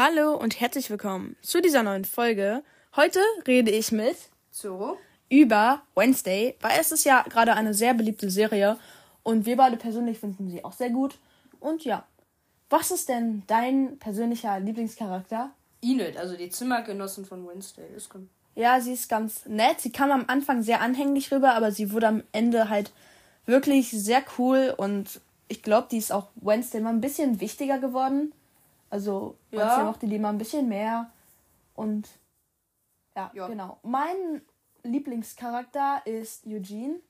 Hallo und herzlich willkommen zu dieser neuen Folge. Heute rede ich mit So. über Wednesday, weil es ist ja gerade eine sehr beliebte Serie und wir beide persönlich finden sie auch sehr gut. Und ja, was ist denn dein persönlicher Lieblingscharakter? Enid, also die Zimmergenossin von Wednesday. Ist gut. Ja, sie ist ganz nett. Sie kam am Anfang sehr anhänglich rüber, aber sie wurde am Ende halt wirklich sehr cool und ich glaube, die ist auch Wednesday mal ein bisschen wichtiger geworden. Also Ja. Wednesday mochte die mal ein bisschen mehr und ja, Ja. genau. Mein Lieblingscharakter ist Eugene,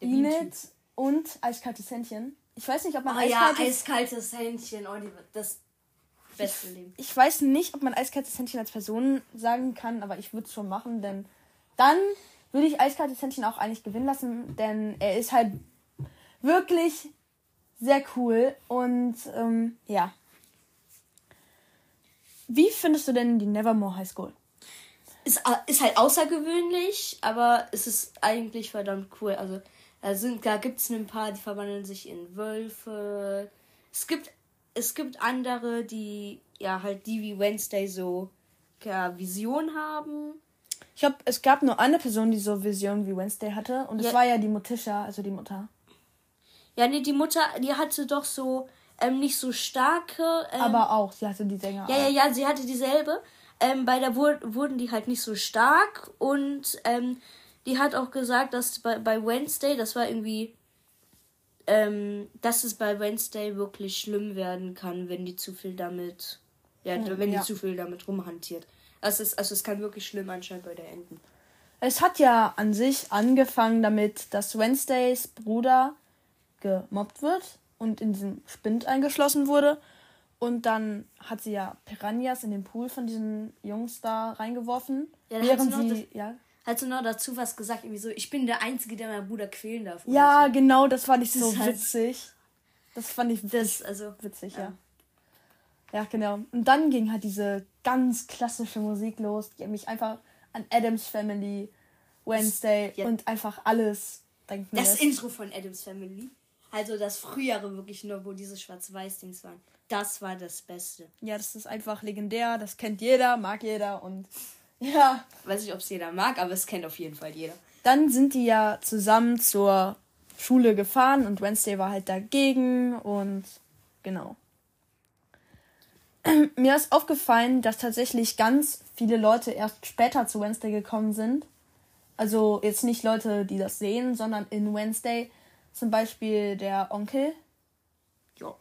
Enid und Eiskaltes Händchen. Ich weiß nicht, ob man Ah ja, eiskaltes eiskaltes Händchen. Oh, die, das beste Leben. Ich weiß nicht, ob man eiskaltes Händchen als Person sagen kann, aber ich würde es schon machen, denn dann würde ich eiskaltes Händchen auch eigentlich gewinnen lassen, denn er ist halt wirklich sehr cool und ähm, ja. Wie findest du denn die Nevermore High School? Ist, äh, ist halt außergewöhnlich, aber es ist eigentlich verdammt cool. Also da, sind, da gibt es ein paar, die verwandeln sich in Wölfe. Es gibt, es gibt andere, die ja halt die wie Wednesday so ja, Vision haben. Ich glaube, es gab nur eine Person, die so Visionen wie Wednesday hatte und es Ja. war ja die Mutisha, also die Mutter. Ja, nee, die Mutter, die hatte doch so ähm, nicht so starke. Ähm, Aber auch, sie hatte die Sänger. Ja, ja, ja, sie hatte dieselbe. Ähm, bei der wur wurden die halt nicht so stark und ähm, die hat auch gesagt, dass bei, bei Wednesday, das war irgendwie, ähm, dass es bei Wednesday wirklich schlimm werden kann, wenn die zu viel damit, ja, wenn ja. die zu viel damit rumhantiert. Also es, also es kann wirklich schlimm anscheinend bei der enden. Es hat ja an sich angefangen damit, dass Wednesdays Bruder gemobbt wird und in diesen Spind eingeschlossen wurde. Und dann hat sie ja Piranhas in den Pool von diesen Jungs da reingeworfen. Ja, da hat während sie noch sie, ja, Hat sie noch dazu was gesagt, irgendwie so, ich bin der Einzige, der meinen Bruder quälen darf. ja, so. genau, das fand ich so ist halt- witzig. Das fand ich Das, also, witzig, ja. ja. Ja, genau. Und dann ging halt diese ganz klassische Musik los, die mich einfach an Adams Family, Wednesday Ja. und einfach alles denken Das lässt. Intro von Adams Family. Also das frühere wirklich nur, wo diese Schwarz-Weiß-Dings waren. Das war das Beste. Ja, das ist einfach legendär, das kennt jeder, mag jeder und ja. Weiß nicht, ob es jeder mag, aber es kennt auf jeden Fall jeder. Dann sind die ja zusammen zur Schule gefahren und Wednesday war halt dagegen und genau. Mir ist aufgefallen, dass tatsächlich ganz viele Leute erst später zu Wednesday gekommen sind. Also jetzt nicht Leute, die das sehen, sondern in Wednesday zum Beispiel der Onkel, Ja.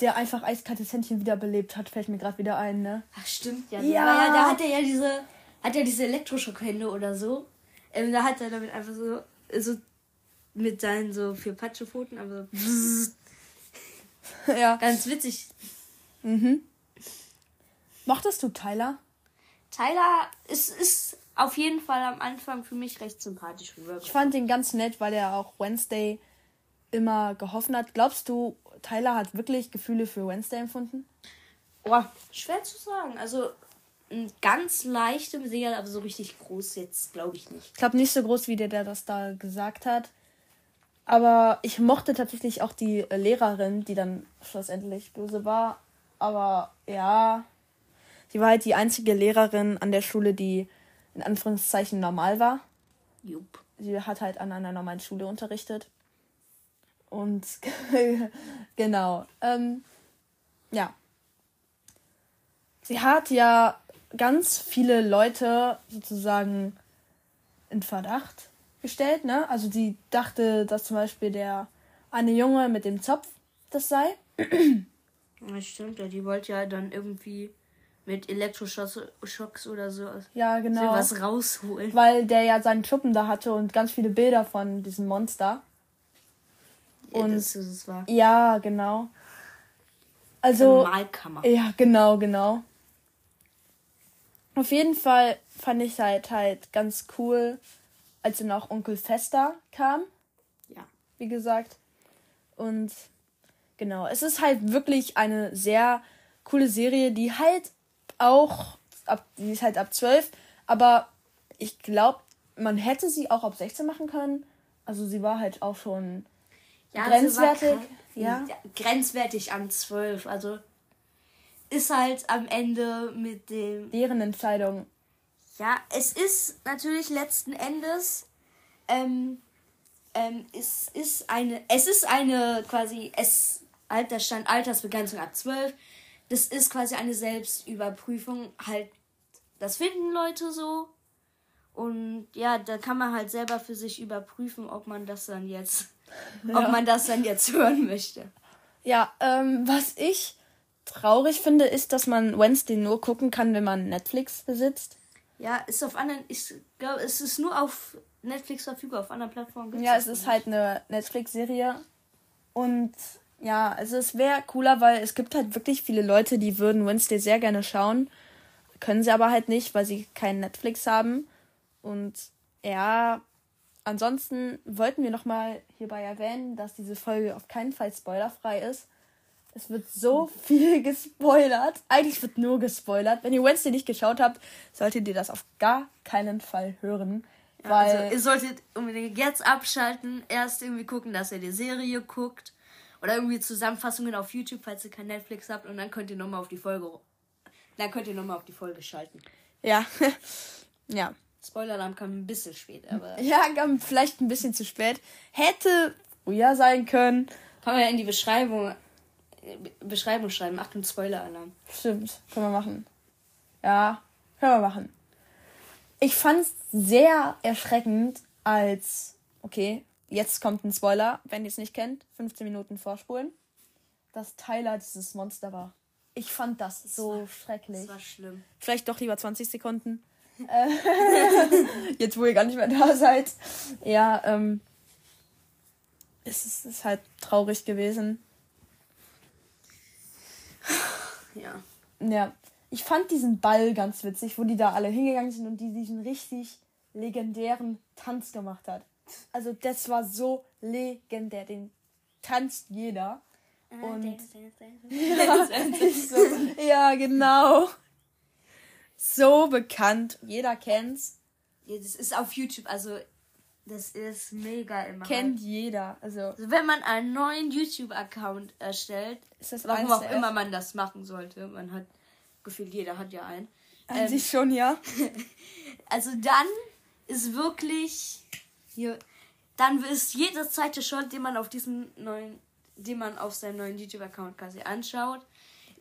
der einfach eiskaltes Händchen wiederbelebt hat, fällt mir gerade wieder ein, ne? Ach, stimmt, ja. Ja. Ja, da hat er ja diese, hat er diese Elektroschockhände oder so. Ähm, da hat er damit einfach so, so mit seinen so vier Patschepfoten, aber so ja. ganz witzig. Mochtest du Tyler? Tyler ist, ist auf jeden Fall am Anfang für mich recht sympathisch rüber. Ich fand ihn ganz nett, weil er auch Wednesday immer geholfen hat. Glaubst du, Tyler hat wirklich Gefühle für Wednesday empfunden? Oh, schwer zu sagen. Also ein ganz leicht im Seher, aber so richtig groß jetzt glaube ich nicht. Ich glaube nicht so groß wie der, der das da gesagt hat. Aber ich mochte tatsächlich auch die äh, Lehrerin, die dann schlussendlich böse war. Aber ja, sie war halt die einzige Lehrerin an der Schule, die in Anführungszeichen normal war. Jupp. sie hat halt an einer normalen Schule unterrichtet. Und genau. Ähm, ja. Sie hat ja ganz viele Leute sozusagen in Verdacht gestellt, ne? Also sie dachte, dass zum Beispiel der eine Junge mit dem Zopf das sei. Ja, stimmt, ja. Die wollte ja dann irgendwie mit Elektroschocks Schocks oder so Ja, genau. was rausholen. Weil der ja seinen Schuppen da hatte und ganz viele Bilder von diesem Monster. Ja, Und- das, das war Ja, genau. Also. Malkammer. Ja, genau, genau. Auf jeden Fall fand ich halt halt ganz cool, als dann auch Onkel Fester kam, Ja. wie gesagt. Und genau, es ist halt wirklich eine sehr coole Serie, die halt auch ab, die ist halt ab 12, aber ich glaube, man hätte sie auch ab 16 machen können. Also sie war halt auch schon Ja, Grenzwertig, ja. grenzwertig an 12. Also ist halt am Ende mit dem. Deren Entscheidung. Ja, es ist natürlich letzten Endes. Ähm, ähm, es ist eine. Es ist eine quasi. Es Altersstand, Altersbegrenzung ab 12. Das ist quasi eine Selbstüberprüfung. Halt, das finden Leute so. Und ja, da kann man halt selber für sich überprüfen, ob man das dann jetzt, ja. ob man das dann jetzt hören möchte. Ja, ähm, was ich traurig finde, ist, dass man Wednesday nur gucken kann, wenn man Netflix besitzt. Ja, ist auf anderen, ich glaube, es ist nur auf Netflix verfügbar, auf anderen Plattformen. Ja, es ist nicht. halt eine Netflix-Serie. Und ja, also es wäre cooler, weil es gibt halt wirklich viele Leute, die würden Wednesday sehr gerne schauen. Können sie aber halt nicht, weil sie kein Netflix haben. Und ja, ansonsten wollten wir nochmal hierbei erwähnen, dass diese Folge auf keinen Fall spoilerfrei ist. Es wird so viel gespoilert. Eigentlich wird nur gespoilert. Wenn ihr Wednesday nicht geschaut habt, solltet ihr das auf gar keinen Fall hören. Ja, weil also ihr solltet unbedingt jetzt abschalten, erst irgendwie gucken, dass ihr die Serie guckt. Oder irgendwie Zusammenfassungen auf YouTube, falls ihr kein Netflix habt. Und dann könnt ihr nochmal auf die Folge. Dann könnt ihr nochmal auf die Folge schalten. Ja. ja. Spoiler-Alarm kam ein bisschen spät, aber. Ja, kam vielleicht ein bisschen zu spät. Hätte früher sein können. Kann man ja in die Beschreibung, Beschreibung schreiben. Achtung, Spoiler-Alarm. Stimmt, können wir machen. Ja, können wir machen. Ich fand es sehr erschreckend, als. Okay, jetzt kommt ein Spoiler, wenn ihr es nicht kennt. 15 Minuten vorspulen. Dass Tyler dieses Monster war. Ich fand das, das so war, schrecklich. Das war schlimm. Vielleicht doch lieber 20 Sekunden. Jetzt, wo ihr gar nicht mehr da seid. Ja, ähm. Es ist, ist halt traurig gewesen. Ja. Ja. Ich fand diesen Ball ganz witzig, wo die da alle hingegangen sind und die diesen richtig legendären Tanz gemacht hat. Also das war so legendär. Den tanzt jeder. Ah, und ja, so, ja, genau so bekannt. Jeder kennt's. Ja, das ist auf YouTube, also das ist mega immer. Kennt halt. jeder. Also, also, wenn man einen neuen YouTube-Account erstellt, ist das warum auch immer man das machen sollte. Man hat gefühlt, jeder hat ja einen. An ähm, sich schon, ja. also dann ist wirklich hier, dann ist jeder zweite Shot, den man auf diesem neuen, den man auf seinem neuen YouTube-Account quasi anschaut,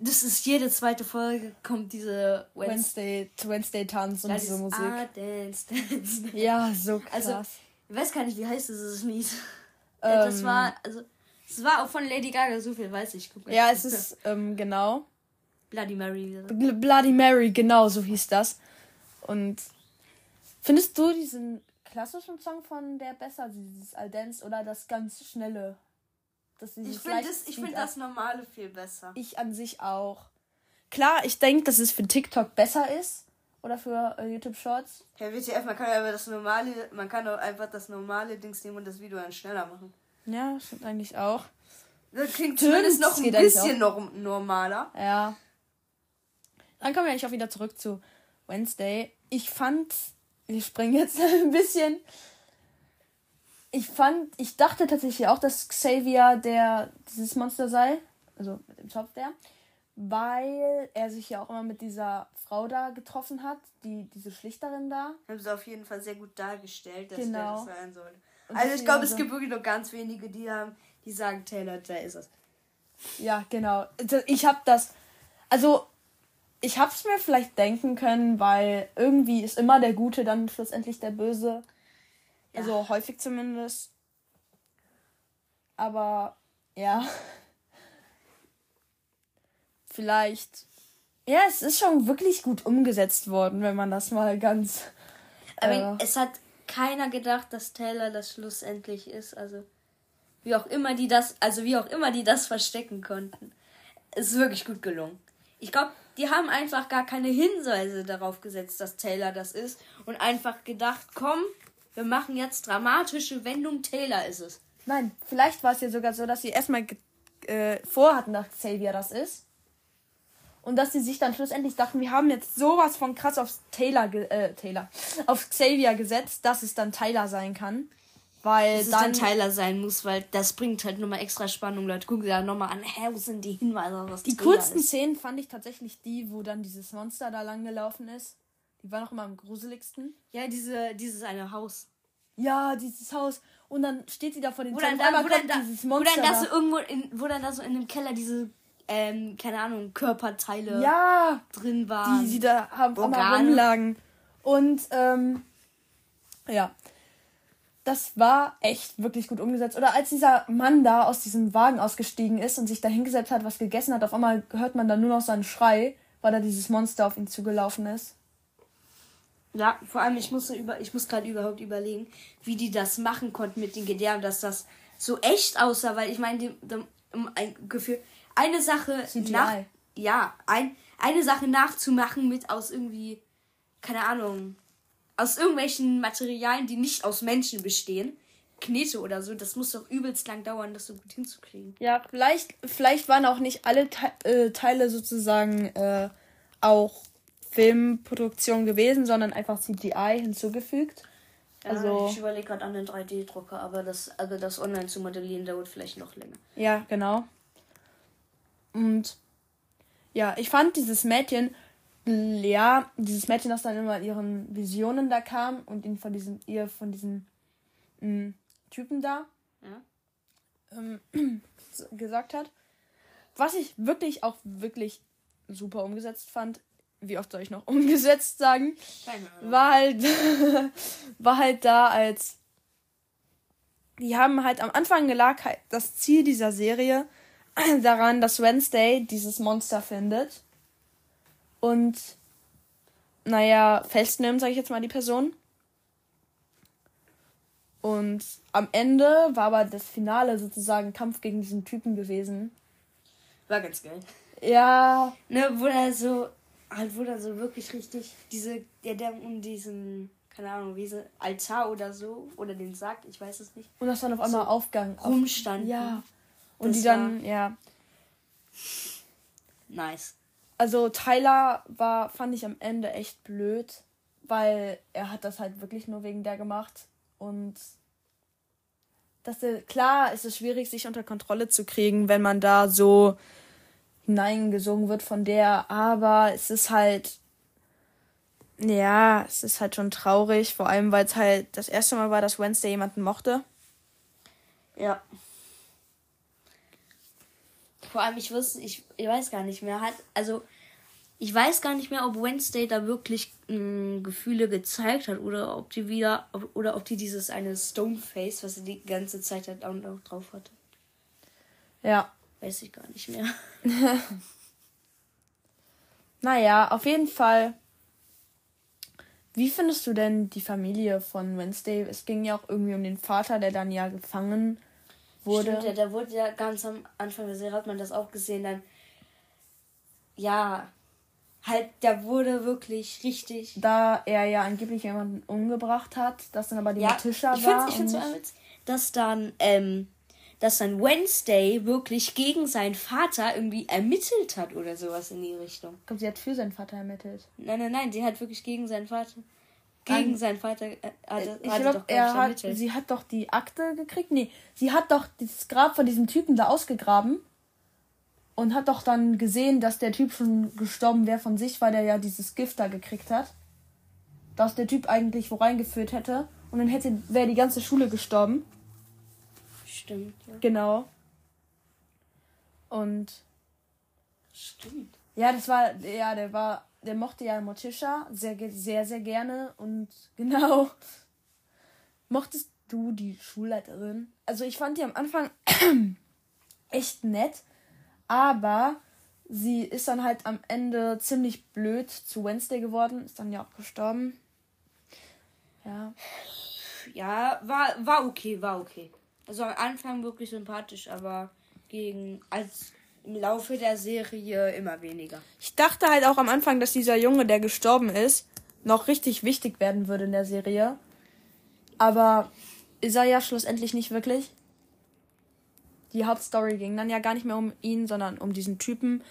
das ist jede zweite Folge kommt diese Wednesday, Wednesday Tanz und diese Musik. Ah, dance, dance, Ja, so krass. Also, ich weiß gar nicht, wie heißt dieses Lied. Ähm, das war, also, es war auch von Lady Gaga, so viel weiß ich. Guck ja, es ist, ähm, genau. Bloody Mary. Bloody Mary, genau, so hieß das. Und findest du diesen klassischen Song von der besser, dieses Al Dance oder das ganz schnelle? sie ich finde das, find das normale viel besser. Ich an sich auch. Klar, ich denke, dass es für TikTok besser ist. Oder für äh, YouTube Shorts. Herr WTF, man kann ja aber das normale, man kann auch einfach das normale Dings nehmen und das Video dann schneller machen. Ja, stimmt eigentlich auch. Das klingt zumindest noch ein bisschen noch normaler. Ja. Dann kommen wir eigentlich auch wieder zurück zu Wednesday. Ich fand, wir springen jetzt ein bisschen ich fand, ich dachte tatsächlich auch, dass Xavier der dieses Monster sei, also mit dem Zopf der, weil er sich ja auch immer mit dieser Frau da getroffen hat, die diese Schlichterin da. Haben sie auf jeden Fall sehr gut dargestellt, dass genau. der das sein soll. Also ich glaube, es gibt wirklich nur ganz wenige, die haben, die sagen, Taylor, der ist es. Ja, genau. Also ich habe das, also ich habe es mir vielleicht denken können, weil irgendwie ist immer der Gute dann schlussendlich der Böse. Also ja. häufig zumindest. Aber ja. Vielleicht. Ja, es ist schon wirklich gut umgesetzt worden, wenn man das mal ganz. Aber äh, es hat keiner gedacht, dass Taylor das schlussendlich ist. Also wie auch immer die das, also wie auch immer die das verstecken konnten. Es ist wirklich gut gelungen. Ich glaube, die haben einfach gar keine Hinweise darauf gesetzt, dass Taylor das ist und einfach gedacht, komm, wir machen jetzt dramatische Wendung, Taylor ist es. Nein, vielleicht war es ja sogar so, dass sie erstmal äh, vorhatten, dass Xavier das ist. Und dass sie sich dann schlussendlich dachten, wir haben jetzt sowas von krass auf Taylor, äh, Taylor, auf Xavier gesetzt, dass es dann Tyler sein kann. Weil dass dann, es dann Tyler sein muss, weil das bringt halt nochmal extra Spannung. Leute gucken da nochmal an, hä, wo sind die Hinweise, was Die coolsten ist. Szenen fand ich tatsächlich die, wo dann dieses Monster da lang gelaufen ist. Die war noch immer am gruseligsten. Ja, diese, dieses eine Haus. Ja, dieses Haus. Und dann steht sie da vor den wo dann, da, wo dann da, dieses Monster. Wo dann da so irgendwo in, wo dann da so in dem Keller diese, ähm, keine Ahnung, Körperteile ja, drin waren. Die sie da haben rumlagen. Und, ähm, ja. Das war echt wirklich gut umgesetzt. Oder als dieser Mann da aus diesem Wagen ausgestiegen ist und sich da hingesetzt hat, was gegessen hat, auf einmal hört man dann nur noch seinen Schrei, weil da dieses Monster auf ihn zugelaufen ist. Ja, vor allem, ich muss, über, ich muss gerade überhaupt überlegen, wie die das machen konnten mit den Gedärmen, dass das so echt aussah, weil ich meine, ein Gefühl, eine Sache nach, ja, ein, eine Sache nachzumachen mit aus irgendwie, keine Ahnung, aus irgendwelchen Materialien, die nicht aus Menschen bestehen, Knete oder so, das muss doch übelst lang dauern, das so gut hinzukriegen. Ja, vielleicht, vielleicht waren auch nicht alle Te äh, Teile sozusagen äh, auch Filmproduktion gewesen, sondern einfach CGI hinzugefügt. Ja, also, ich überlege gerade an den 3D-Drucker, aber das, also das online zu modellieren dauert vielleicht noch länger. Ja, genau. Und ja, ich fand dieses Mädchen, ja, dieses Mädchen, das dann immer in ihren Visionen da kam und ihn von diesem, ihr von diesem mh, mm, Typen da ja. ähm, gesagt hat. Was ich wirklich auch wirklich super umgesetzt fand, wie oft soll ich noch umgesetzt sagen, war halt, war halt da als, die haben halt am Anfang gelag halt das Ziel dieser Serie daran, dass Wednesday dieses Monster findet und, naja, festnimmt, sage ich jetzt mal die Person. Und am Ende war aber das Finale sozusagen Kampf gegen diesen Typen gewesen. War ganz geil. Ja. Ne, wo er so halt wo dann so wirklich richtig diese, der, der um diesen, keine Ahnung, wie so Altar oder so, oder den Sarg, ich weiß es nicht. Und das dann auf einmal so Aufgang. Rumstanden. Ja. Und das die dann, ja. Nice. Also Tyler war, fand ich am Ende echt blöd, weil er hat das halt wirklich nur wegen der gemacht. Und dass der, klar ist es schwierig, sich unter Kontrolle zu kriegen, wenn man da so hineingesungen wird von der, aber es ist halt, ja, es ist halt schon traurig, vor allem weil es halt das erste Mal war, dass Wednesday jemanden mochte. Ja. Vor allem, ich wusste, ich, ich weiß gar nicht mehr, hat, also, ich weiß gar nicht mehr, ob Wednesday da wirklich mh, mm, Gefühle gezeigt hat oder ob die wieder, ob, oder ob die dieses eine Stoneface, was sie die ganze Zeit halt auch noch drauf hatte. Ja. Weiß ich gar nicht mehr. naja, auf jeden Fall. Wie findest du denn die Familie von Wednesday? Es ging ja auch irgendwie um den Vater, der dann ja gefangen wurde. Stimmt, ja, der wurde ja ganz am Anfang der Serie, hat man das auch gesehen, dann. Ja, halt, der wurde wirklich richtig. Da er ja angeblich jemanden umgebracht hat, das dann aber die ja, Tischer war. Ich finde es so, dass dann, ähm, dass dann Wednesday wirklich gegen seinen Vater irgendwie ermittelt hat oder sowas in die Richtung. Ich glaube, sie hat für seinen Vater ermittelt. Nein, nein, nein, sie hat wirklich gegen seinen Vater. Gegen seinen Vater äh, hatte, ich glaube, er hat, sie hat doch die Akte gekriegt. Nee, sie hat doch das Grab von diesem Typen da ausgegraben und hat doch dann gesehen, dass der Typ schon gestorben wäre von sich, weil der ja dieses Gift da gekriegt hat. Dass der Typ eigentlich wo reingeführt hätte. Und dann hätte wäre die ganze Schule gestorben. Stimmt. Ja. Genau. Und. Stimmt. Ja, das war, ja, der war, der mochte ja Morticia sehr, sehr, sehr gerne und genau. Mochtest du die Schulleiterin? Also ich fand die am Anfang echt nett, aber sie ist dann halt am Ende ziemlich blöd zu Wednesday geworden, ist dann ja auch gestorben. Ja. Ja, war, war okay, war okay. Also am Anfang wirklich sympathisch, aber gegen als im Laufe der Serie immer weniger. Ich dachte halt auch am Anfang, dass dieser Junge, der gestorben ist, noch richtig wichtig werden würde in der Serie. Aber ist er ja schlussendlich nicht wirklich. Die Hauptstory ging dann ja gar nicht mehr um ihn, sondern um diesen Typen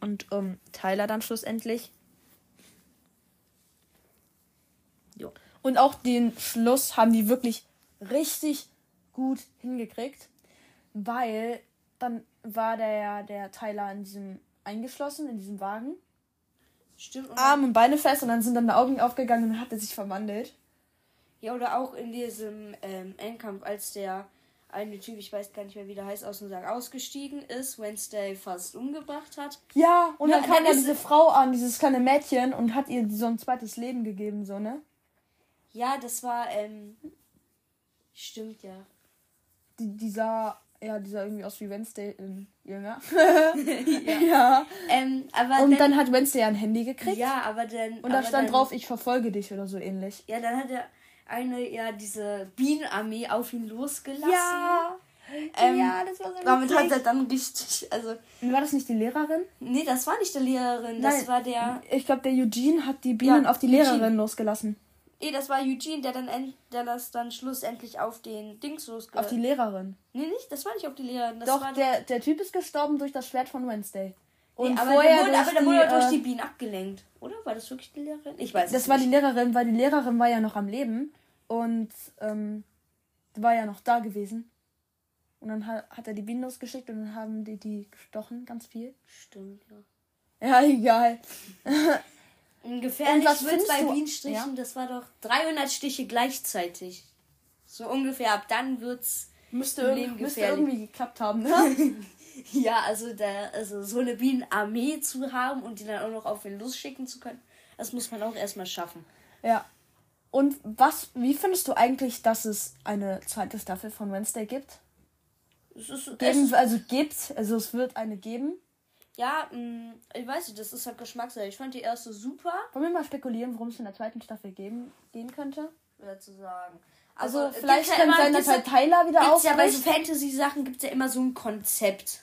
und um Tyler dann schlussendlich. Jo. Und auch den Schluss haben die wirklich richtig gut hingekriegt, weil dann war der, der Tyler in diesem eingeschlossen, in diesem Wagen. Stimmt. Und Arme und Beine fest und dann sind dann die Augen aufgegangen und hat er sich verwandelt. Ja, oder auch in diesem ähm, Endkampf, als der eine Typ, ich weiß gar nicht mehr, wie der heißt, aus dem Sarg ausgestiegen ist, Wednesday fast umgebracht hat. Ja, und ja, dann kam ja diese Frau an, dieses kleine Mädchen, und hat ihr so ein zweites Leben gegeben, so, ne? Ja, das war, ähm, stimmt, ja. Die, die sah, ja, die sah irgendwie aus wie Wednesday in Jünger. ja. ja. Ähm, und dann, dann, hat Wednesday ein Handy gekriegt. Ja, aber dann. Und da stand dann, drauf, ich verfolge dich oder so ähnlich. Ja, dann hat er eine, ja, diese Bienenarmee auf ihn losgelassen. Ja. Ähm, ja, das war so Damit hat er dann richtig, also. War das nicht die Lehrerin? Nee, das war nicht die Lehrerin, das Nein, war der. Ich glaube, der Eugene hat die Bienen ja, auf die Lehrerin Eugene. losgelassen. Nee, das war Eugene, der dann der das dann schlussendlich auf den Dings losgelassen Auf die Lehrerin. Nee, nicht, das war nicht auf die Lehrerin. Das Doch, der, der Typ ist gestorben durch das Schwert von Wednesday. Und nee, aber vorher der wurde, aber der wurde die, durch äh, die Bienen abgelenkt. Oder? War das wirklich die Lehrerin? Ich weiß Das war nicht. die Lehrerin, weil die Lehrerin war ja noch am Leben. Und ähm, war ja noch da gewesen. Und dann hat, hat er die Bienen losgeschickt und dann haben die die gestochen, ganz viel. Stimmt, ja. Ja, egal. Gefährlich wird bei Bienenstrichen, ja? das war doch 300 Stiche gleichzeitig. So ungefähr, ab dann wird's müsste, irg müsste irgendwie geklappt haben, ne? ja, also, da, also so eine Bienenarmee zu haben und die dann auch noch auf ihn losschicken zu können, das muss man auch erstmal schaffen. Ja. Und was, wie findest du eigentlich, dass es eine zweite Staffel von Wednesday gibt? Es ist, geben, es also gibt, also es wird eine geben. Ja, mh, mm, ich weiß nicht, das ist halt Geschmackssache. Ich fand die erste super. Wollen wir mal spekulieren, worum es in der zweiten Staffel geben, gehen könnte? Schwer zu sagen. Also, also vielleicht kann ja sein, dass halt Tyler wieder aufbricht. Ja, bei so Fantasy-Sachen gibt es ja immer so ein Konzept.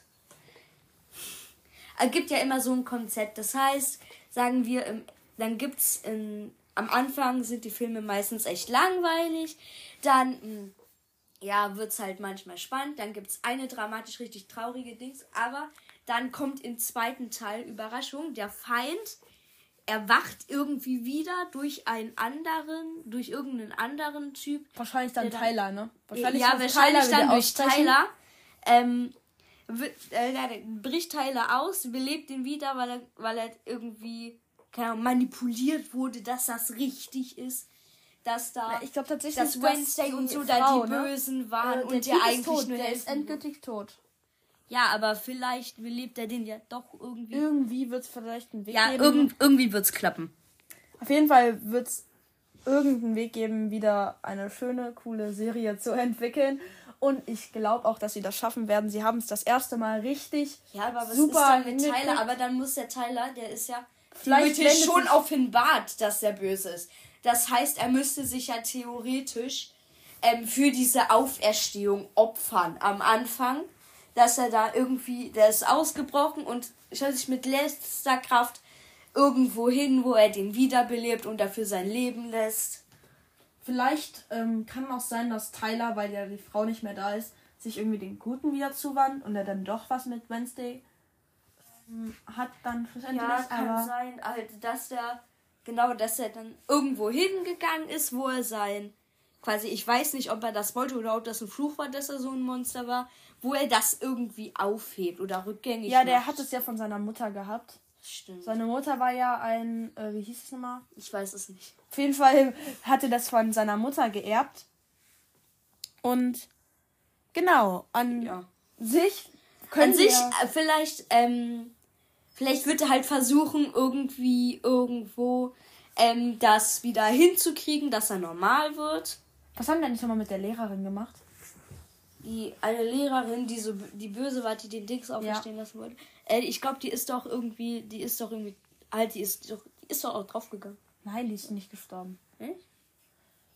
Es gibt ja immer so ein Konzept. Das heißt, sagen wir, dann gibt es am Anfang sind die Filme meistens echt langweilig. Dann, mm, ja, wird es halt manchmal spannend. Dann gibt es eine dramatisch richtig traurige Dings. Aber dann kommt im zweiten Teil Überraschung, der Feind erwacht irgendwie wieder durch einen anderen, durch irgendeinen anderen Typ. Wahrscheinlich dann Tyler, ne? Wahrscheinlich ja, wahrscheinlich Tyler dann durch Tyler. Ähm, äh, bricht Tyler aus, belebt ihn wieder, weil er, weil er irgendwie keine manipuliert wurde, dass das richtig ist. Dass da. Ja, ich glaube tatsächlich, dass Wednesday und so da die ne? Bösen waren äh, und der eigentlich tot, nur der ist endgültig tot. Ja, aber vielleicht belebt er den ja doch irgendwie. Irgendwie wird es vielleicht einen Weg ja, geben. Ja, irgend, irgendwie wird es klappen. Auf jeden Fall wird es irgendeinen Weg geben, wieder eine schöne, coole Serie zu entwickeln. Und ich glaube auch, dass sie das schaffen werden. Sie haben es das erste Mal richtig ja, aber was super ist dann mit Tyler? Aber dann muss der Tyler, der ist ja vielleicht schon offenbart, dass er böse ist. Das heißt, er müsste sich ja theoretisch ähm, für diese Auferstehung opfern am Anfang dass er da irgendwie, der ist ausgebrochen und stellt sich mit letzter Kraft irgendwo hin, wo er den wiederbelebt und dafür sein Leben lässt. Vielleicht ähm, kann auch sein, dass Tyler, weil ja die Frau nicht mehr da ist, sich irgendwie den Guten wieder zuwandt und er dann doch was mit Wednesday ähm, hat dann schlussendlich. Ja, kann aber sein, halt, dass er genau, dass er dann irgendwo hingegangen ist, wo er sein quasi, ich weiß nicht, ob er das wollte oder ob das ein Fluch war, dass er so ein Monster war, wo er das irgendwie aufhebt oder rückgängig Ja, der macht. hat es ja von seiner Mutter gehabt. Stimmt. Seine Mutter war ja ein, äh, wie hieß es nochmal? Ich weiß es nicht. Auf jeden Fall hatte das von seiner Mutter geerbt. Und genau, an ja. sich können An sich äh, vielleicht, ähm, vielleicht wird er halt versuchen, irgendwie irgendwo ähm, das wieder hinzukriegen, dass er normal wird. Was haben denn nicht nochmal mit der Lehrerin gemacht? Die eine Lehrerin, die so die böse war, die den Dings auferstehen ja. lassen wollte. Äh, ich glaube, die ist doch irgendwie, die ist doch irgendwie, halt, die ist doch, die ist doch auch draufgegangen. Nein, die ist nicht gestorben. Okay.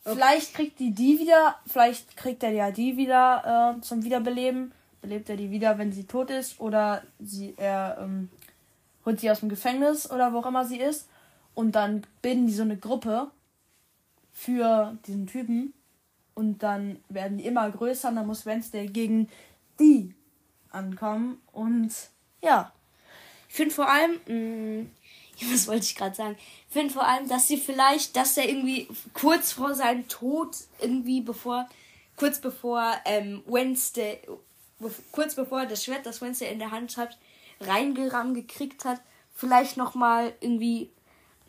Vielleicht kriegt die die wieder, vielleicht kriegt er ja die wieder äh, zum Wiederbeleben. Belebt er die wieder, wenn sie tot ist, oder sie er ähm, holt sie aus dem Gefängnis oder wo auch immer sie ist. Und dann bilden die so eine Gruppe für diesen Typen und dann werden die immer größer und dann muss Wednesday gegen die ankommen. Und ja. Ich finde vor allem, mh, mm, was wollte ich gerade sagen? Ich finde vor allem, dass sie vielleicht, dass er irgendwie kurz vor seinem Tod, irgendwie bevor, kurz bevor ähm, Wednesday, kurz bevor das Schwert, das Wednesday in der Hand hat, reingerammt gekriegt hat, vielleicht nochmal irgendwie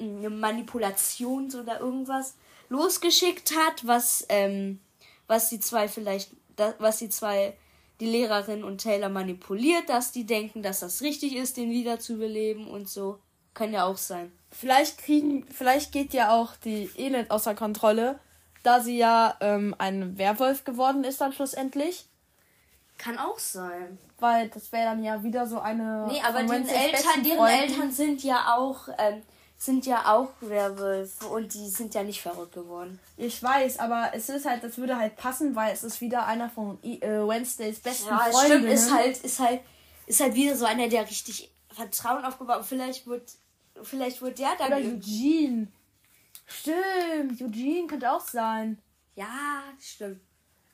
eine Manipulation oder irgendwas losgeschickt hat, was, ähm, was die zwei vielleicht, was die zwei, die Lehrerin und Taylor manipuliert, dass die denken, dass das richtig ist, den wiederzubeleben und so. Kann ja auch sein. Vielleicht kriegen, vielleicht geht ja auch die Enid außer Kontrolle, da sie ja ähm, ein Werwolf geworden ist dann schlussendlich. Kann auch sein. Weil das wäre dann ja wieder so eine. Nee, aber den Eltern, deren Eltern sind ja auch, ähm, sind ja auch Werwölfe und die sind ja nicht verrückt geworden. Ich weiß, aber es ist halt, das würde halt passen, weil es ist wieder einer von äh, Wednesdays besten ja, Freunden. Stimmt, ist halt, ist halt, ist halt wieder so einer, der richtig Vertrauen aufgebaut. Vielleicht wird, vielleicht wird der dann. Oder Eugene. Stimmt, Eugene könnte auch sein. Ja, stimmt.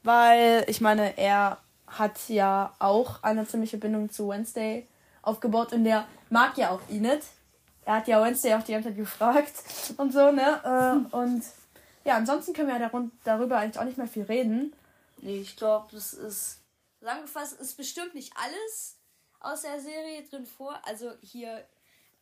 Weil, ich meine, er hat ja auch eine ziemliche Bindung zu Wednesday aufgebaut und der mag ja auch Enid. Er hat ja Wednesday auch die ganze Zeit gefragt und so, ne? Äh, und ja, ansonsten können wir ja darüber eigentlich auch nicht mehr viel reden. Nee, ich glaube, das ist zusammengefasst, ist bestimmt nicht alles aus der Serie drin vor, also hier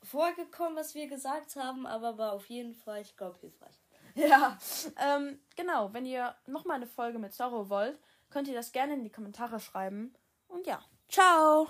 vorgekommen, was wir gesagt haben, aber war auf jeden Fall, ich glaube, hilfreich. Ja, ähm, genau. Wenn ihr nochmal eine Folge mit Zorro wollt, könnt ihr das gerne in die Kommentare schreiben. Und ja, ciao!